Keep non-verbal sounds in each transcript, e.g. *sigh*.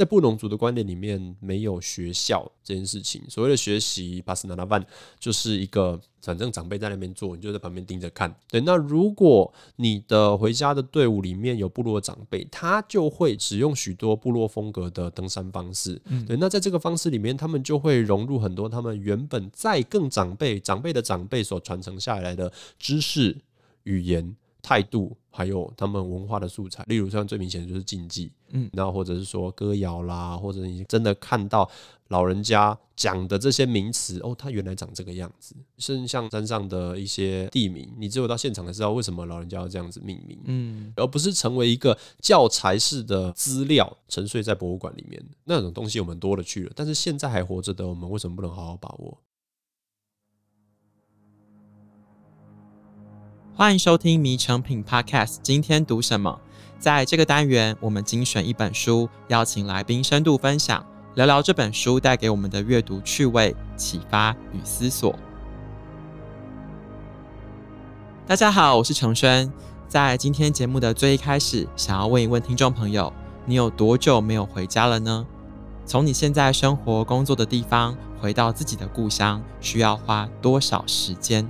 在布农族的观点里面，没有学校这件事情。所谓的学习，巴斯纳拉万就是一个，反正长辈在那边做，你就在旁边盯着看。对，那如果你的回家的队伍里面有部落长辈，他就会使用许多部落风格的登山方式。嗯，对，那在这个方式里面，他们就会融入很多他们原本在更长辈、长辈的长辈所传承下来的知识、语言。态度，还有他们文化的素材，例如像最明显的就是禁忌，嗯，然后或者是说歌谣啦，或者你真的看到老人家讲的这些名词，哦，他原来长这个样子，甚至像山上的一些地名，你只有到现场才知道为什么老人家要这样子命名，嗯，而不是成为一个教材式的资料沉睡在博物馆里面，那种东西我们多了去了，但是现在还活着的我们为什么不能好好把握？欢迎收听《迷成品 Podcast》。今天读什么？在这个单元，我们精选一本书，邀请来宾深度分享，聊聊这本书带给我们的阅读趣味、启发与思索。大家好，我是承轩。在今天节目的最一开始，想要问一问听众朋友：你有多久没有回家了呢？从你现在生活工作的地方回到自己的故乡，需要花多少时间？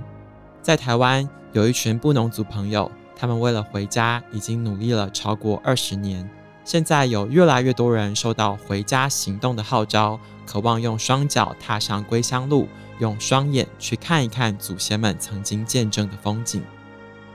在台湾。有一群布农族朋友，他们为了回家已经努力了超过二十年。现在有越来越多人受到回家行动的号召，渴望用双脚踏上归乡路，用双眼去看一看祖先们曾经见证的风景。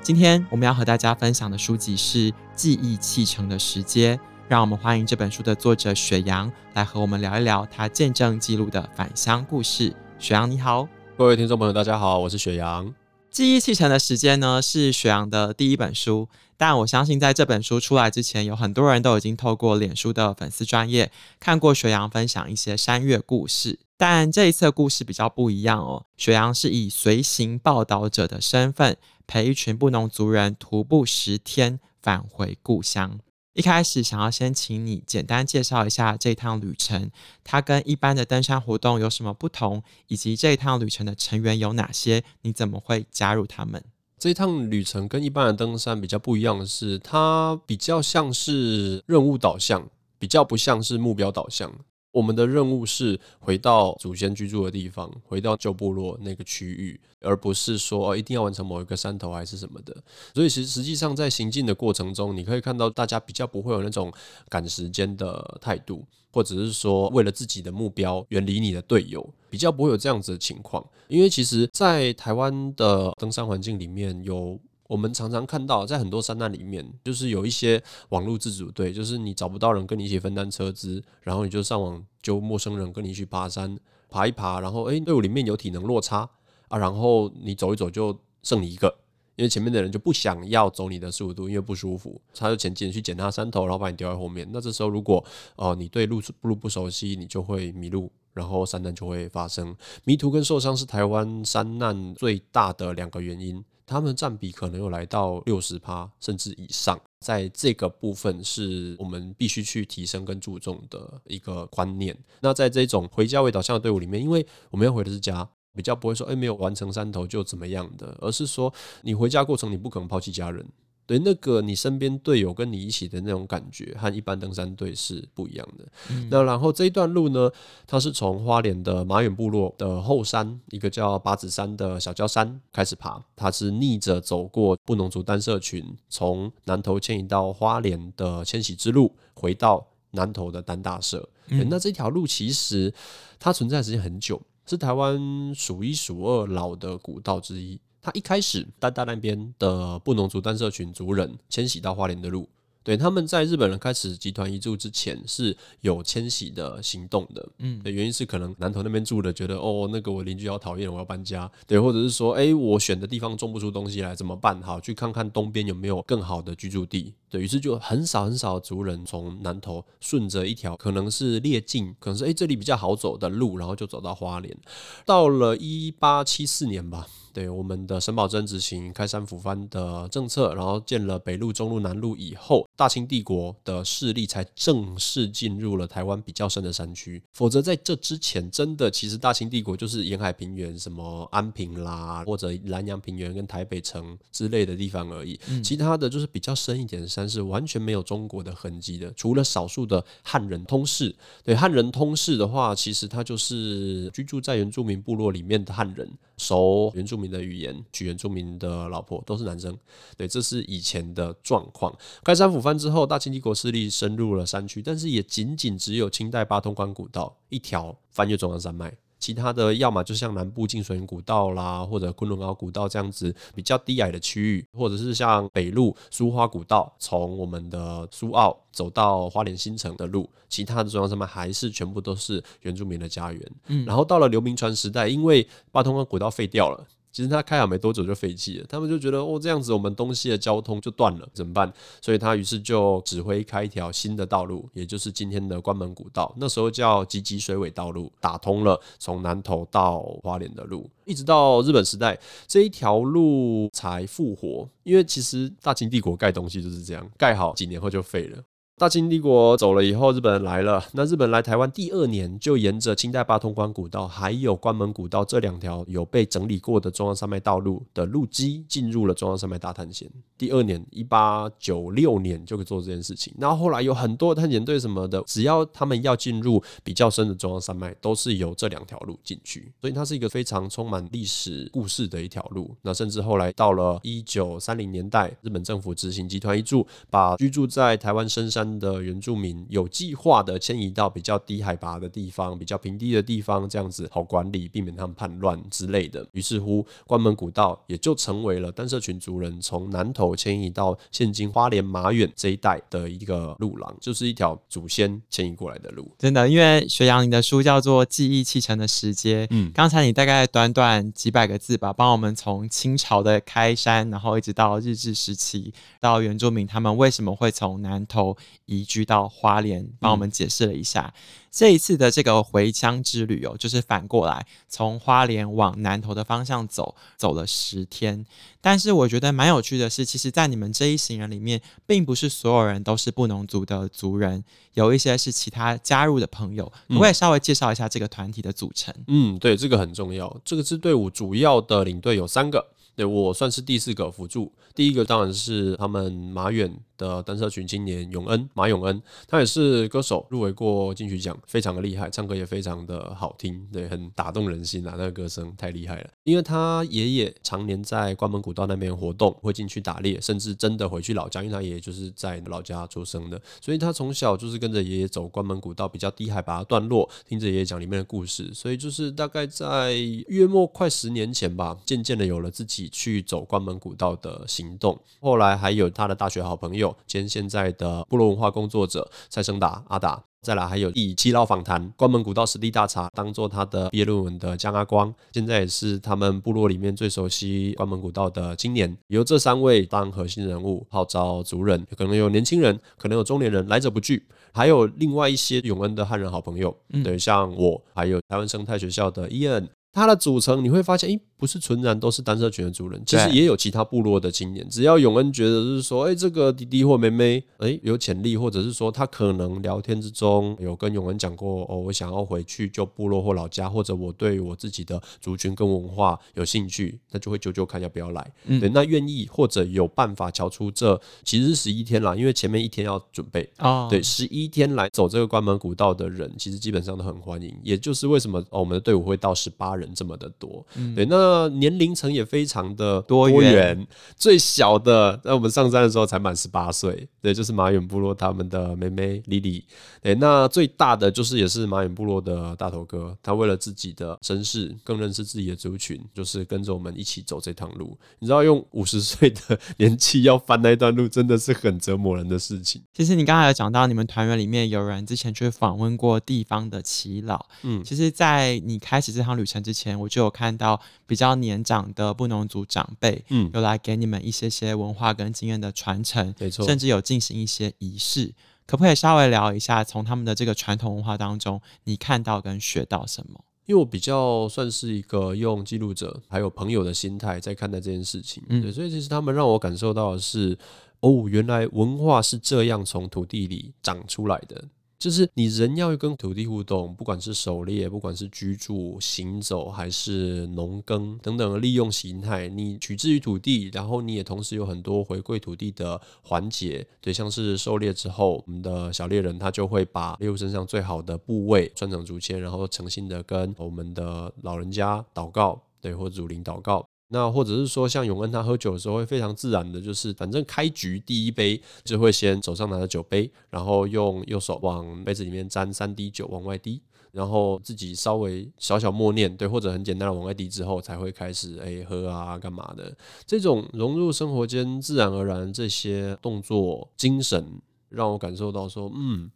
今天我们要和大家分享的书籍是《记忆砌成的石阶》，让我们欢迎这本书的作者雪阳来和我们聊一聊他见证记录的返乡故事。雪阳你好，各位听众朋友，大家好，我是雪阳。记忆砌成的时间呢，是雪阳的第一本书，但我相信在这本书出来之前，有很多人都已经透过脸书的粉丝专页看过雪阳分享一些山岳故事。但这一次的故事比较不一样哦，雪阳是以随行报道者的身份，陪一群布农族人徒步十天返回故乡。一开始想要先请你简单介绍一下这趟旅程，它跟一般的登山活动有什么不同，以及这一趟旅程的成员有哪些？你怎么会加入他们？这一趟旅程跟一般的登山比较不一样的是，它比较像是任务导向，比较不像是目标导向。我们的任务是回到祖先居住的地方，回到旧部落那个区域，而不是说哦一定要完成某一个山头还是什么的。所以其实实际上在行进的过程中，你可以看到大家比较不会有那种赶时间的态度，或者是说为了自己的目标远离你的队友，比较不会有这样子的情况。因为其实，在台湾的登山环境里面有。我们常常看到，在很多山难里面，就是有一些网络自主队，就是你找不到人跟你一起分担车资，然后你就上网揪陌生人跟你去爬山，爬一爬，然后诶，队伍里面有体能落差啊，然后你走一走就剩你一个，因为前面的人就不想要走你的速度，因为不舒服，他就前进去捡他山头，然后把你丢在后面。那这时候如果哦、你对路路不熟悉，你就会迷路，然后山难就会发生。迷途跟受伤是台湾山难最大的两个原因。他们占比可能有来到六十趴甚至以上，在这个部分是我们必须去提升跟注重的一个观念。那在这种回家为导向的队伍里面，因为我们要回的是家，比较不会说，诶，没有完成三头就怎么样的，而是说你回家过程你不可能抛弃家人。对，那个你身边队友跟你一起的那种感觉，和一般登山队是不一样的。嗯、那然后这一段路呢，它是从花莲的马远部落的后山，一个叫八子山的小礁山开始爬。它是逆着走过布农族单社群，从南投迁移到花莲的迁徙之路，回到南投的单大社。嗯、那这条路其实它存在的时间很久，是台湾数一数二老的古道之一。它一开始，大大那边的布农族单社群族人迁徙到花莲的路，对，他们在日本人开始集团移住之前是有迁徙的行动的，嗯，的原因是可能南投那边住的觉得哦，那个我邻居好讨厌，我要搬家，对，或者是说，哎，我选的地方种不出东西来怎么办？好，去看看东边有没有更好的居住地，对，于是就很少很少的族人从南投顺着一条可能是列径，可能是哎这里比较好走的路，然后就走到花莲，到了一八七四年吧。对我们的沈葆桢执行开山抚番的政策，然后建了北路、中路、南路以后，大清帝国的势力才正式进入了台湾比较深的山区，否则在这之前，真的其实大清帝国就是沿海平原，什么安平啦，或者南洋平原跟台北城之类的地方而已。其他的就是比较深一点的山是完全没有中国的痕迹的，除了少数的汉人通事。对，汉人通事的话，其实他就是居住在原住民部落里面的汉人，熟原住民的语言，娶原住民的老婆，都是男生。对，这是以前的状况。开山抚番之后，大清帝国势力深入了山区，但是也仅仅只有清代八通关古道一条翻越中央山脉，其他的要么就像南部进水古道啦，或者昆仑高古道这样子比较低矮的区域，或者是像北路苏花古道，从我们的苏澳走到花莲新城的路，其他的中央山脉还是全部都是原住民的家园。嗯，然后到了流民船时代，因为八通关古道废掉了。其实他开好没多久就废弃了，他们就觉得哦，这样子我们东西的交通就断了，怎么办？所以他于是就指挥开一条新的道路，也就是今天的关门古道，那时候叫集集水尾道路，打通了从南投到花莲的路，一直到日本时代这一条路才复活，因为其实大清帝国盖东西就是这样，盖好几年后就废了。大清帝国走了以后，日本人来了。那日本来台湾第二年，就沿着清代八通关古道还有关门古道这两条有被整理过的中央山脉道路的路基，进入了中央山脉大探险。第二年，一八九六年就可以做这件事情。然后后来有很多探险队什么的，只要他们要进入比较深的中央山脉，都是由这两条路进去。所以它是一个非常充满历史故事的一条路。那甚至后来到了一九三零年代，日本政府执行集团一致，把居住在台湾深山的原住民有计划的迁移到比较低海拔的地方，比较平地的地方，这样子好管理，避免他们叛乱之类的。于是乎，关门古道也就成为了单社群族人从南投迁移到现今花莲马远这一带的一个路廊，就是一条祖先迁移过来的路。真的，因为学阳，你的书叫做《记忆砌成的时间》，嗯，刚才你大概短短几百个字吧，帮我们从清朝的开山，然后一直到日治时期，到原住民他们为什么会从南投移居到花莲，帮我们解释了一下、嗯、这一次的这个回乡之旅哦，就是反过来从花莲往南投的方向走，走了十天。但是我觉得蛮有趣的是，其实，在你们这一行人里面，并不是所有人都是布农族的族人，有一些是其他加入的朋友。我也稍微介绍一下这个团体的组成。嗯，对，这个很重要。这个支队伍主要的领队有三个。对，我算是第四个辅助，第一个当然是他们马远的单车群青年永恩，马永恩，他也是歌手，入围过金曲奖，非常的厉害，唱歌也非常的好听，对，很打动人心啊，那个歌声太厉害了。因为他爷爷常年在关门古道那边活动，会进去打猎，甚至真的回去老家，因为他爷爷就是在老家出生的，所以他从小就是跟着爷爷走关门古道比较低海拔的段落，听着爷爷讲里面的故事，所以就是大概在月末快十年前吧，渐渐的有了自己。去走关门古道的行动，后来还有他的大学好朋友兼现在的部落文化工作者蔡生达阿达，再来还有以耆老访谈关门古道实地大查当做他的毕业论文的江阿光，现在也是他们部落里面最熟悉关门古道的青年，由这三位当核心人物号召族人，可能有年轻人，可能有中年人，来者不拒，还有另外一些永恩的汉人好朋友，嗯、对，像我，还有台湾生态学校的伊恩，他的组成你会发现，诶。不是纯然都是单社群的族人，其实也有其他部落的青年。只要永恩觉得是说，哎、欸，这个弟弟或妹妹，哎、欸，有潜力，或者是说他可能聊天之中有跟永恩讲过，哦，我想要回去就部落或老家，或者我对我自己的族群跟文化有兴趣，那就会揪揪看要不要来。嗯、对，那愿意或者有办法瞧出这其实是十一天啦，因为前面一天要准备。哦，对，十一天来走这个关门古道的人，其实基本上都很欢迎。也就是为什么哦，我们的队伍会到十八人这么的多。嗯、对，那。那年龄层也非常的多元，多元。最小的在我们上山的时候才满十八岁，对，就是马远部落他们的妹妹莉莉，对，那最大的就是也是马远部落的大头哥，他为了自己的身世，更认识自己的族群，就是跟着我们一起走这趟路。你知道，用五十岁的年纪要翻那段路，真的是很折磨人的事情。其实你刚才有讲到，你们团员里面有人之前去访问过地方的耆老，嗯，其实，在你开始这趟旅程之前，我就有看到比较年长的布农族长辈，嗯，有来给你们一些些文化跟经验的传承，没错，甚至有进行一些仪式，可不可以稍微聊一下，从他们的这个传统文化当中，你看到跟学到什么？因为我比较算是一个用记录者还有朋友的心态在看待这件事情，嗯，对，所以其实他们让我感受到的是。哦，原来文化是这样从土地里长出来的。就是你人要跟土地互动，不管是狩猎，不管是居住、行走，还是农耕等等的利用形态，你取之于土地，然后你也同时有很多回馈土地的环节。对，像是狩猎之后，我们的小猎人他就会把猎物身上最好的部位穿成竹签，然后诚心的跟我们的老人家祷告，对，或祖灵祷告。那或者是说，像永恩他喝酒的时候会非常自然的，就是反正开局第一杯就会先手上拿着酒杯，然后用右手往杯子里面沾三滴酒往外滴，然后自己稍微小小默念，对，或者很简单的往外滴之后，才会开始哎喝啊干嘛的。这种融入生活间自然而然这些动作精神，让我感受到说，嗯，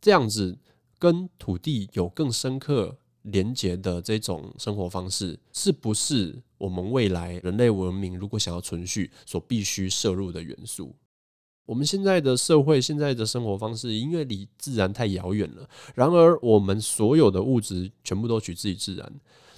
这样子跟土地有更深刻连接的这种生活方式，是不是我们未来人类文明如果想要存续所必须摄入的元素？我们现在的社会、现在的生活方式，因为离自然太遥远了。然而，我们所有的物质全部都取自于自然。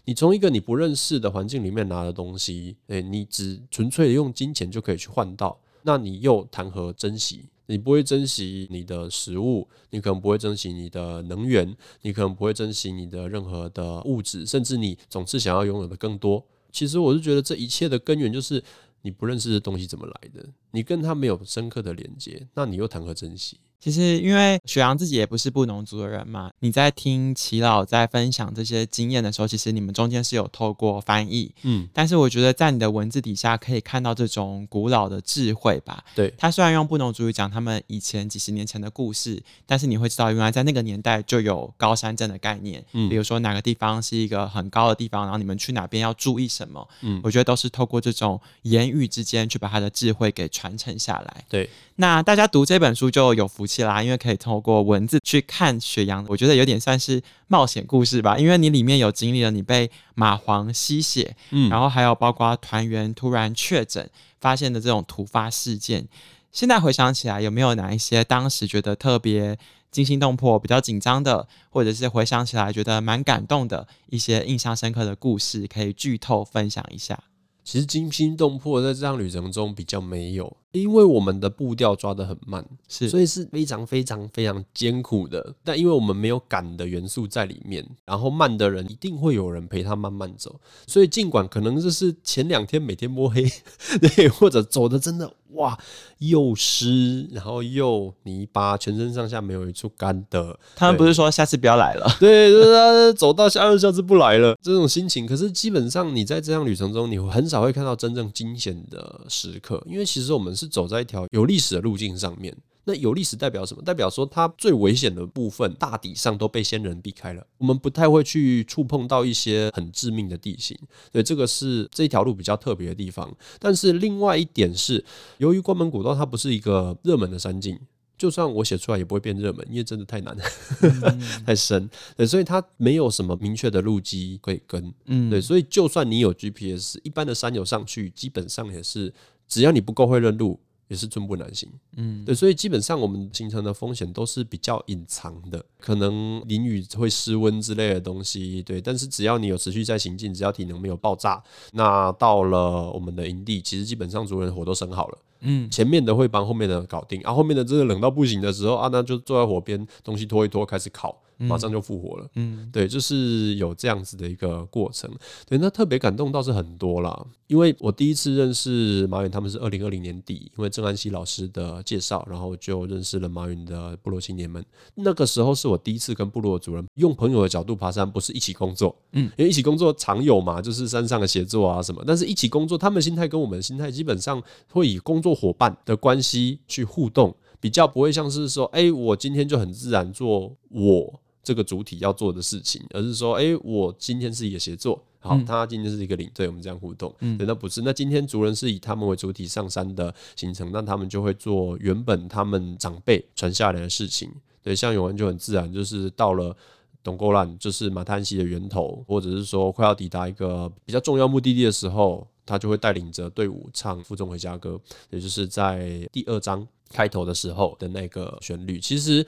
你从一个你不认识的环境里面拿的东西，诶，你只纯粹用金钱就可以去换到，那你又谈何珍惜？你不会珍惜你的食物，你可能不会珍惜你的能源，你可能不会珍惜你的任何的物质，甚至你总是想要拥有的更多。其实我是觉得这一切的根源就是你不认识的东西怎么来的，你跟它没有深刻的连接，那你又谈何珍惜？其实，因为雪阳自己也不是布农族的人嘛，你在听齐老在分享这些经验的时候，其实你们中间是有透过翻译，嗯，但是我觉得在你的文字底下可以看到这种古老的智慧吧。对，他虽然用布农族语讲他们以前几十年前的故事，但是你会知道，原来在那个年代就有高山症的概念，嗯，比如说哪个地方是一个很高的地方，然后你们去哪边要注意什么，嗯，我觉得都是透过这种言语之间去把他的智慧给传承下来。对，那大家读这本书就有福起来，因为可以透过文字去看雪阳，我觉得有点算是冒险故事吧。因为你里面有经历了你被蚂蟥吸血，嗯，然后还有包括团员突然确诊发现的这种突发事件。现在回想起来，有没有哪一些当时觉得特别惊心动魄、比较紧张的，或者是回想起来觉得蛮感动的一些印象深刻的故事，可以剧透分享一下？其实惊心动魄在这趟旅程中比较没有。因为我们的步调抓得很慢，是，所以是非常非常非常艰苦的。但因为我们没有赶的元素在里面，然后慢的人一定会有人陪他慢慢走。所以尽管可能就是前两天每天摸黑，*laughs* 对，或者走的真的哇又湿，然后又泥巴，全身上下没有一处干的。他们不是说下次不要来了？对，就是他走到下次下次不来了这种心情。可是基本上你在这趟旅程中，你很少会看到真正惊险的时刻，因为其实我们。是走在一条有历史的路径上面。那有历史代表什么？代表说它最危险的部分大抵上都被先人避开了。我们不太会去触碰到一些很致命的地形。所以，这个是这条路比较特别的地方。但是另外一点是，由于关门古道它不是一个热门的山径，就算我写出来也不会变热门，因为真的太难了，嗯、*laughs* 太深。对，所以它没有什么明确的路基可以跟。嗯，对，所以就算你有 GPS，一般的山友上去基本上也是。只要你不够会认路，也是寸步难行。嗯，对，所以基本上我们形成的风险都是比较隐藏的，可能淋雨会失温之类的东西。对，但是只要你有持续在行进，只要体能没有爆炸，那到了我们的营地，其实基本上族人火都生好了。嗯，前面的会帮后面的搞定，啊，后面的真的冷到不行的时候啊，那就坐在火边，东西拖一拖，开始烤。马上就复活了，嗯，对，就是有这样子的一个过程，对，那特别感动倒是很多啦，因为我第一次认识马云，他们是二零二零年底，因为郑安西老师的介绍，然后就认识了马云的部落青年们。那个时候是我第一次跟部落的主人用朋友的角度爬山，不是一起工作，嗯，因为一起工作常有嘛，就是山上的协作啊什么，但是一起工作，他们心态跟我们心态基本上会以工作伙伴的关系去互动，比较不会像是说，哎，我今天就很自然做我。这个主体要做的事情，而是说，哎，我今天是一个协作，好，他今天是一个领队，我们这样互动。嗯，那不是，那今天族人是以他们为主体上山的行程，那他们就会做原本他们长辈传下来的事情。对，像永安就很自然，就是到了董沟烂，就是马太溪的源头，或者是说快要抵达一个比较重要目的地的时候，他就会带领着队伍唱《负重回家歌》，也就是在第二章开头的时候的那个旋律。其实。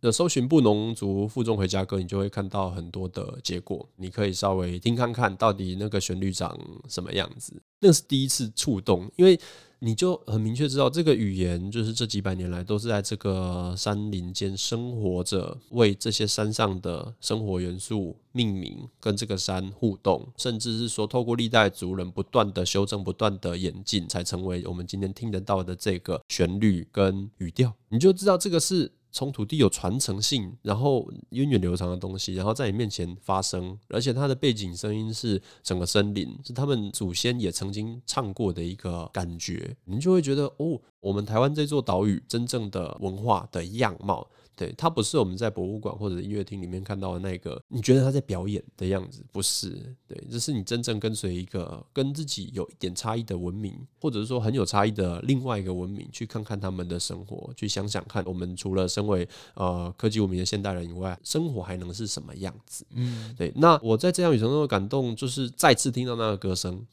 的搜寻布农族负重回家歌，你就会看到很多的结果。你可以稍微听看看到底那个旋律长什么样子。那是第一次触动，因为你就很明确知道，这个语言就是这几百年来都是在这个山林间生活着，为这些山上的生活元素命名，跟这个山互动，甚至是说透过历代族人不断的修正、不断的演进，才成为我们今天听得到的这个旋律跟语调。你就知道这个是。从土地有传承性，然后源远流长的东西，然后在你面前发生，而且它的背景声音是整个森林，是他们祖先也曾经唱过的一个感觉，你就会觉得哦，我们台湾这座岛屿真正的文化的样貌。对，它不是我们在博物馆或者音乐厅里面看到的那个，你觉得他在表演的样子，不是。对，这是你真正跟随一个跟自己有一点差异的文明，或者是说很有差异的另外一个文明，去看看他们的生活，去想想看，我们除了身为呃科技文明的现代人以外，生活还能是什么样子？嗯，对。那我在这样旅程中的感动，就是再次听到那个歌声。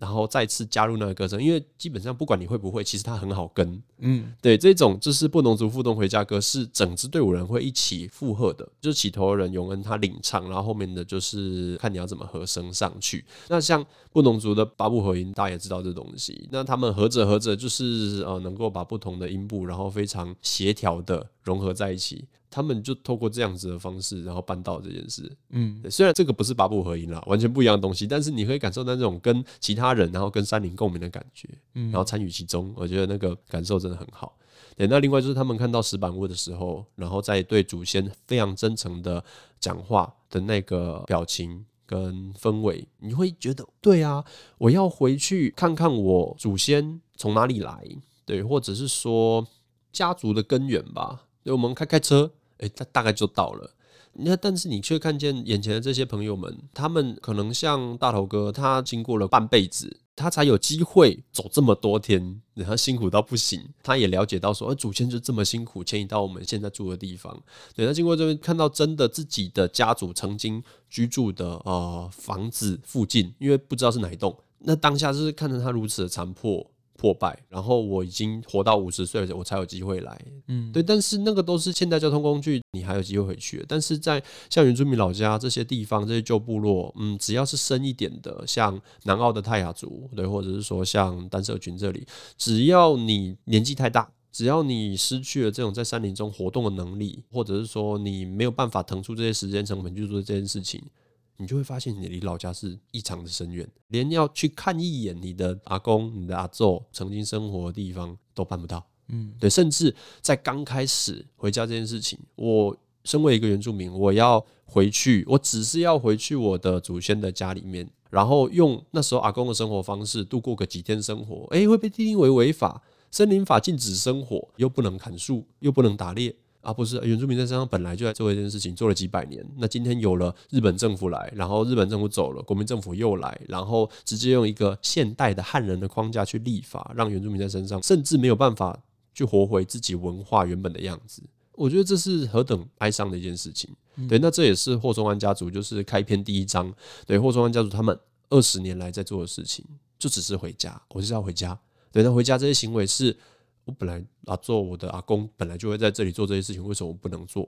然后再次加入那个歌声，因为基本上不管你会不会，其实它很好跟。嗯，对，这种就是布农族互动回家歌，是整支队伍人会一起附和的，就是起头的人永恩他领唱，然后后面的就是看你要怎么和声上去。那像布农族的八部合音，大家也知道这东西，那他们合着合着就是呃能够把不同的音部，然后非常协调的融合在一起。他们就透过这样子的方式，然后办到这件事。嗯，虽然这个不是八部合音啦，完全不一样的东西，但是你可以感受到那种跟其他人，然后跟山林共鸣的感觉，嗯然后参与其中，我觉得那个感受真的很好。对，那另外就是他们看到石板屋的时候，然后在对祖先非常真诚的讲话的那个表情跟氛围，你会觉得，对啊，我要回去看看我祖先从哪里来，对，或者是说家族的根源吧。对，我们开开车。诶，他大概就到了。那但是你却看见眼前的这些朋友们，他们可能像大头哥，他经过了半辈子，他才有机会走这么多天，然后辛苦到不行。他也了解到说，祖先就这么辛苦迁移到我们现在住的地方。对，他经过这边看到真的自己的家族曾经居住的呃房子附近，因为不知道是哪一栋。那当下就是看着他如此的残破。破败，然后我已经活到五十岁了，我才有机会来。嗯，对，但是那个都是现代交通工具，你还有机会回去。但是在像原住民老家这些地方，这些旧部落，嗯，只要是深一点的，像南澳的泰雅族，对，或者是说像丹社群这里，只要你年纪太大，只要你失去了这种在山林中活动的能力，或者是说你没有办法腾出这些时间成本去做这件事情。你就会发现，你离老家是异常的深远，连要去看一眼你的阿公、你的阿祖曾经生活的地方都办不到。嗯，对，甚至在刚开始回家这件事情，我身为一个原住民，我要回去，我只是要回去我的祖先的家里面，然后用那时候阿公的生活方式度过个几天生活，诶，会被定为违法，森林法禁止生火，又不能砍树，又不能打猎。啊，不是，原住民在山上本来就在做一件事情，做了几百年。那今天有了日本政府来，然后日本政府走了，国民政府又来，然后直接用一个现代的汉人的框架去立法，让原住民在山上甚至没有办法去活回自己文化原本的样子。我觉得这是何等哀伤的一件事情。嗯、对，那这也是霍松安家族就是开篇第一章，对霍松安家族他们二十年来在做的事情，就只是回家，我就是要回家。对，那回家这些行为是。我本来啊，做我的阿公本来就会在这里做这些事情，为什么我不能做？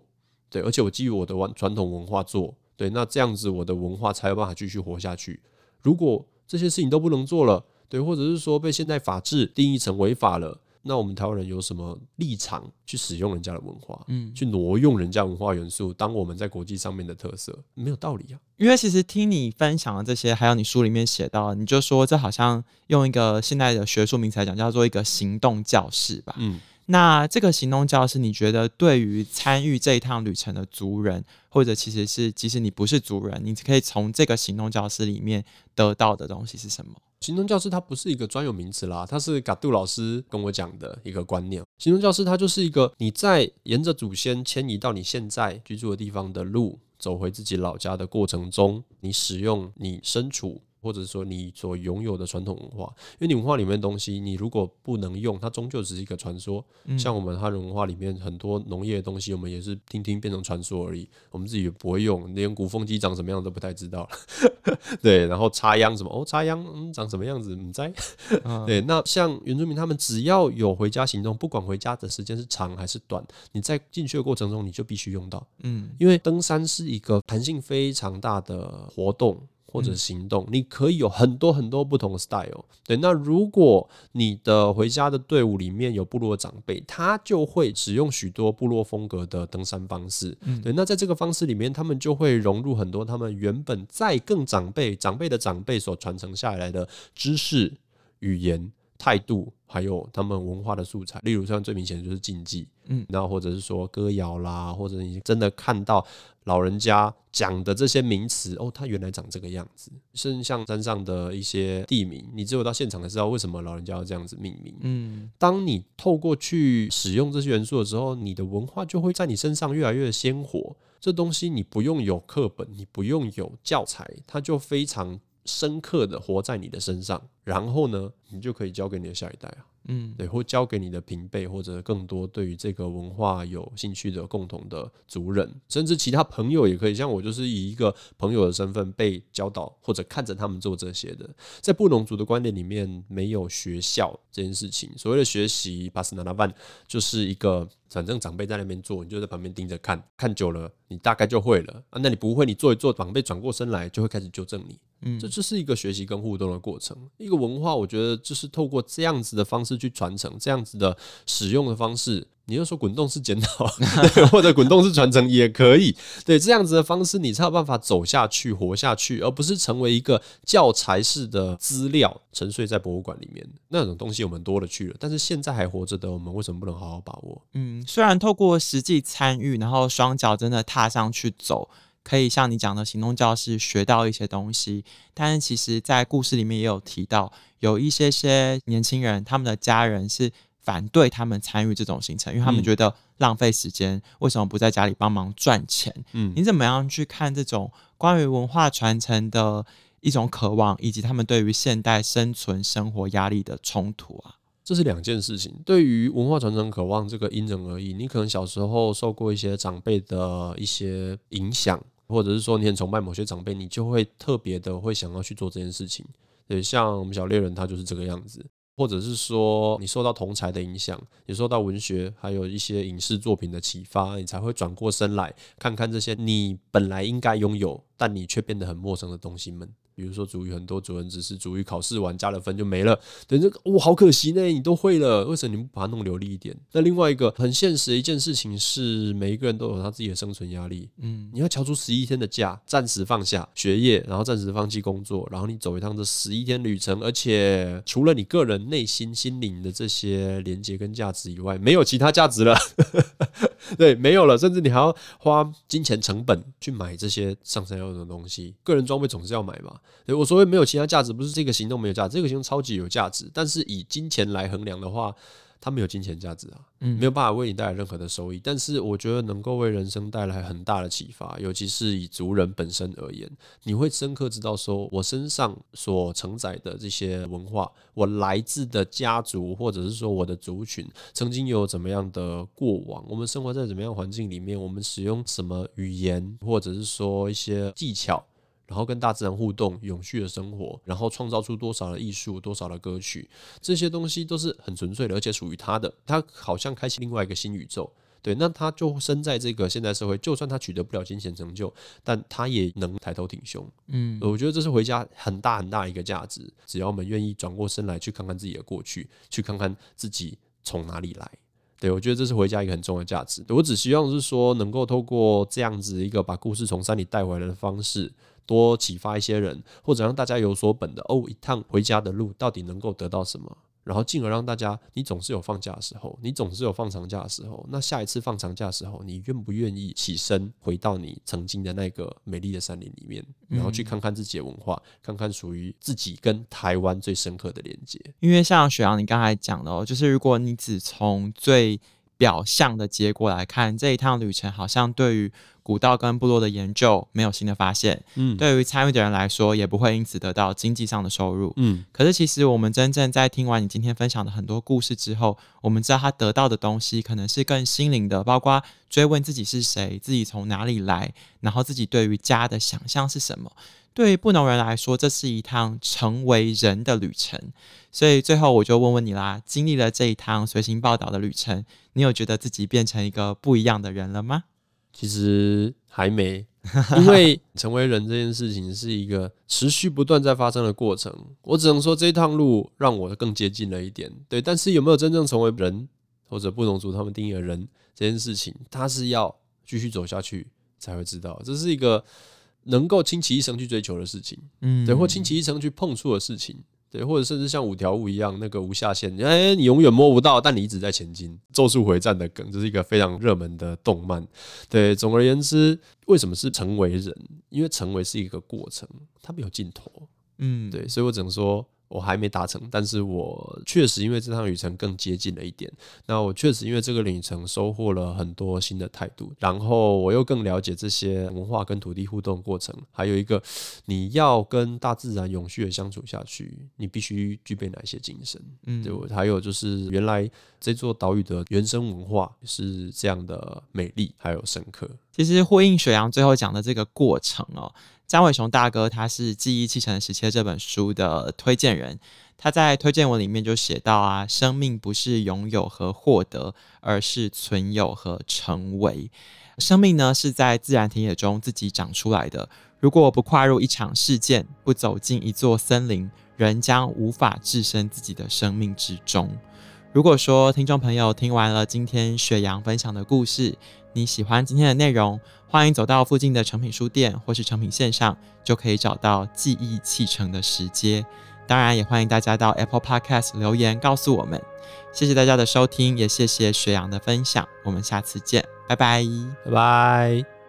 对，而且我基于我的传传统文化做，对，那这样子我的文化才有办法继续活下去。如果这些事情都不能做了，对，或者是说被现代法制定义成违法了。那我们台湾人有什么立场去使用人家的文化，嗯，去挪用人家文化元素，当我们在国际上面的特色，没有道理啊。因为其实听你分享的这些，还有你书里面写到，你就说这好像用一个现代的学术名词来讲，叫做一个行动教室吧。嗯，那这个行动教室，你觉得对于参与这一趟旅程的族人，或者其实是即使你不是族人，你可以从这个行动教室里面得到的东西是什么？行动教师它不是一个专有名词啦，它是嘎杜老师跟我讲的一个观念。行动教师它就是一个你在沿着祖先迁移到你现在居住的地方的路，走回自己老家的过程中，你使用你身处。或者说你所拥有的传统文化，因为你文化里面的东西，你如果不能用，它终究只是一个传说。嗯、像我们汉人文化里面很多农业的东西，我们也是听听变成传说而已，我们自己也不会用，连鼓风机长什么样都不太知道。*laughs* 对，然后插秧什么哦，插秧嗯长什么样子你在？啊、对，那像原住民他们只要有回家行动，不管回家的时间是长还是短，你在进去的过程中你就必须用到。嗯，因为登山是一个弹性非常大的活动。或者行动，你可以有很多很多不同的 style。对，那如果你的回家的队伍里面有部落长辈，他就会使用许多部落风格的登山方式。对，那在这个方式里面，他们就会融入很多他们原本在更长辈、长辈的长辈所传承下来的知识、语言。态度，还有他们文化的素材，例如像最明显的就是禁忌，嗯，然后或者是说歌谣啦，或者你真的看到老人家讲的这些名词，哦，他原来长这个样子，甚至像山上的一些地名，你只有到现场才知道为什么老人家要这样子命名，嗯，当你透过去使用这些元素的时候，你的文化就会在你身上越来越鲜活。这东西你不用有课本，你不用有教材，它就非常。深刻的活在你的身上，然后呢，你就可以交给你的下一代啊，嗯，对，或交给你的平辈，或者更多对于这个文化有兴趣的共同的族人，甚至其他朋友也可以。像我就是以一个朋友的身份被教导，或者看着他们做这些的。在布农族的观点里面，没有学校这件事情。所谓的学习，巴斯纳拉万就是一个。反正长辈在那边做，你就在旁边盯着看，看久了，你大概就会了啊。那你不会，你做一做，长辈转过身来就会开始纠正你。嗯，这就是一个学习跟互动的过程。一个文化，我觉得就是透过这样子的方式去传承，这样子的使用的方式。你又说滚动式检讨，*laughs* 或者滚动式传承也可以。对，这样子的方式，你才有办法走下去、活下去，而不是成为一个教材式的资料沉睡在博物馆里面。那种东西我们多了去了，但是现在还活着的我们，为什么不能好好把握？嗯，虽然透过实际参与，然后双脚真的踏上去走，可以像你讲的行动教室学到一些东西，但是其实在故事里面也有提到，有一些些年轻人，他们的家人是。反对他们参与这种行程，因为他们觉得浪费时间。嗯、为什么不在家里帮忙赚钱？嗯，你怎么样去看这种关于文化传承的一种渴望，以及他们对于现代生存生活压力的冲突啊？这是两件事情。对于文化传承渴望，这个因人而异。你可能小时候受过一些长辈的一些影响，或者是说你很崇拜某些长辈，你就会特别的会想要去做这件事情。对，像我们小猎人，他就是这个样子。或者是说你受到同才的影响，你受到文学还有一些影视作品的启发，你才会转过身来看看这些你本来应该拥有，但你却变得很陌生的东西们。比如说主语，很多主人只是主语考试完加了分就没了，等这个哇，好可惜呢！你都会了，为什么你不把它弄流利一点？那另外一个很现实的一件事情是，每一个人都有他自己的生存压力。嗯，你要敲出十一天的假，暂时放下学业，然后暂时放弃工作，然后你走一趟这十一天旅程，而且除了你个人内心心灵的这些连接跟价值以外，没有其他价值了。*laughs* 对，没有了，甚至你还要花金钱成本去买这些上山要用的东西，个人装备总是要买嘛。对，我所谓没有其他价值，不是这个行动没有价值，这个行动超级有价值。但是以金钱来衡量的话，它没有金钱价值啊，嗯，没有办法为你带来任何的收益。但是我觉得能够为人生带来很大的启发，尤其是以族人本身而言，你会深刻知道说，我身上所承载的这些文化，我来自的家族，或者是说我的族群，曾经有怎么样的过往，我们生活在怎么样环境里面，我们使用什么语言，或者是说一些技巧。然后跟大自然互动，永续的生活，然后创造出多少的艺术，多少的歌曲，这些东西都是很纯粹的，而且属于他的。他好像开启另外一个新宇宙，对，那他就生在这个现代社会，就算他取得不了金钱成就，但他也能抬头挺胸。嗯，我觉得这是回家很大很大一个价值。只要我们愿意转过身来，去看看自己的过去，去看看自己从哪里来。对，我觉得这是回家一个很重要的价值。我只希望是说，能够透过这样子一个把故事从山里带回来的方式。多启发一些人，或者让大家有所本的哦，一趟回家的路到底能够得到什么？然后进而让大家，你总是有放假的时候，你总是有放长假的时候。那下一次放长假的时候，你愿不愿意起身回到你曾经的那个美丽的山林里面，然后去看看自己的文化，看看属于自己跟台湾最深刻的连接？因为像雪阳你刚才讲的哦，就是如果你只从最表象的结果来看，这一趟旅程好像对于。古道跟部落的研究没有新的发现，嗯，对于参与的人来说，也不会因此得到经济上的收入，嗯。可是其实我们真正在听完你今天分享的很多故事之后，我们知道他得到的东西可能是更心灵的，包括追问自己是谁，自己从哪里来，然后自己对于家的想象是什么。对于布农人来说，这是一趟成为人的旅程。所以最后我就问问你啦，经历了这一趟随行报道的旅程，你有觉得自己变成一个不一样的人了吗？其实还没，因为 *laughs* 成为人这件事情是一个持续不断在发生的过程。我只能说这一趟路让我更接近了一点，对。但是有没有真正成为人，或者不同族他们定义的人这件事情，他是要继续走下去才会知道。这是一个能够倾其一生去追求的事情，嗯，对，或倾其一生去碰触的事情。对，或者甚至像五条悟一样，那个无下限，哎，你永远摸不到，但你一直在前进。咒术回战的梗，这是一个非常热门的动漫。对，总而言之，为什么是成为人？因为成为是一个过程，它没有尽头。嗯，对，所以我只能说。我还没达成，但是我确实因为这趟旅程更接近了一点。那我确实因为这个旅程收获了很多新的态度，然后我又更了解这些文化跟土地互动过程。还有一个，你要跟大自然永续的相处下去，你必须具备哪些精神？嗯，对。还有就是原来这座岛屿的原生文化是这样的美丽还有深刻。其实呼应雪阳最后讲的这个过程哦。张伟雄大哥，他是《记忆七成的时切》这本书的推荐人。他在推荐文里面就写到啊，生命不是拥有和获得，而是存有和成为。生命呢，是在自然田野中自己长出来的。如果不跨入一场事件，不走进一座森林，人将无法置身自己的生命之中。如果说听众朋友听完了今天雪阳分享的故事，你喜欢今天的内容，欢迎走到附近的诚品书店或是诚品线上，就可以找到记忆砌成的时间。当然，也欢迎大家到 Apple Podcast 留言告诉我们。谢谢大家的收听，也谢谢雪阳的分享。我们下次见，拜拜，拜拜。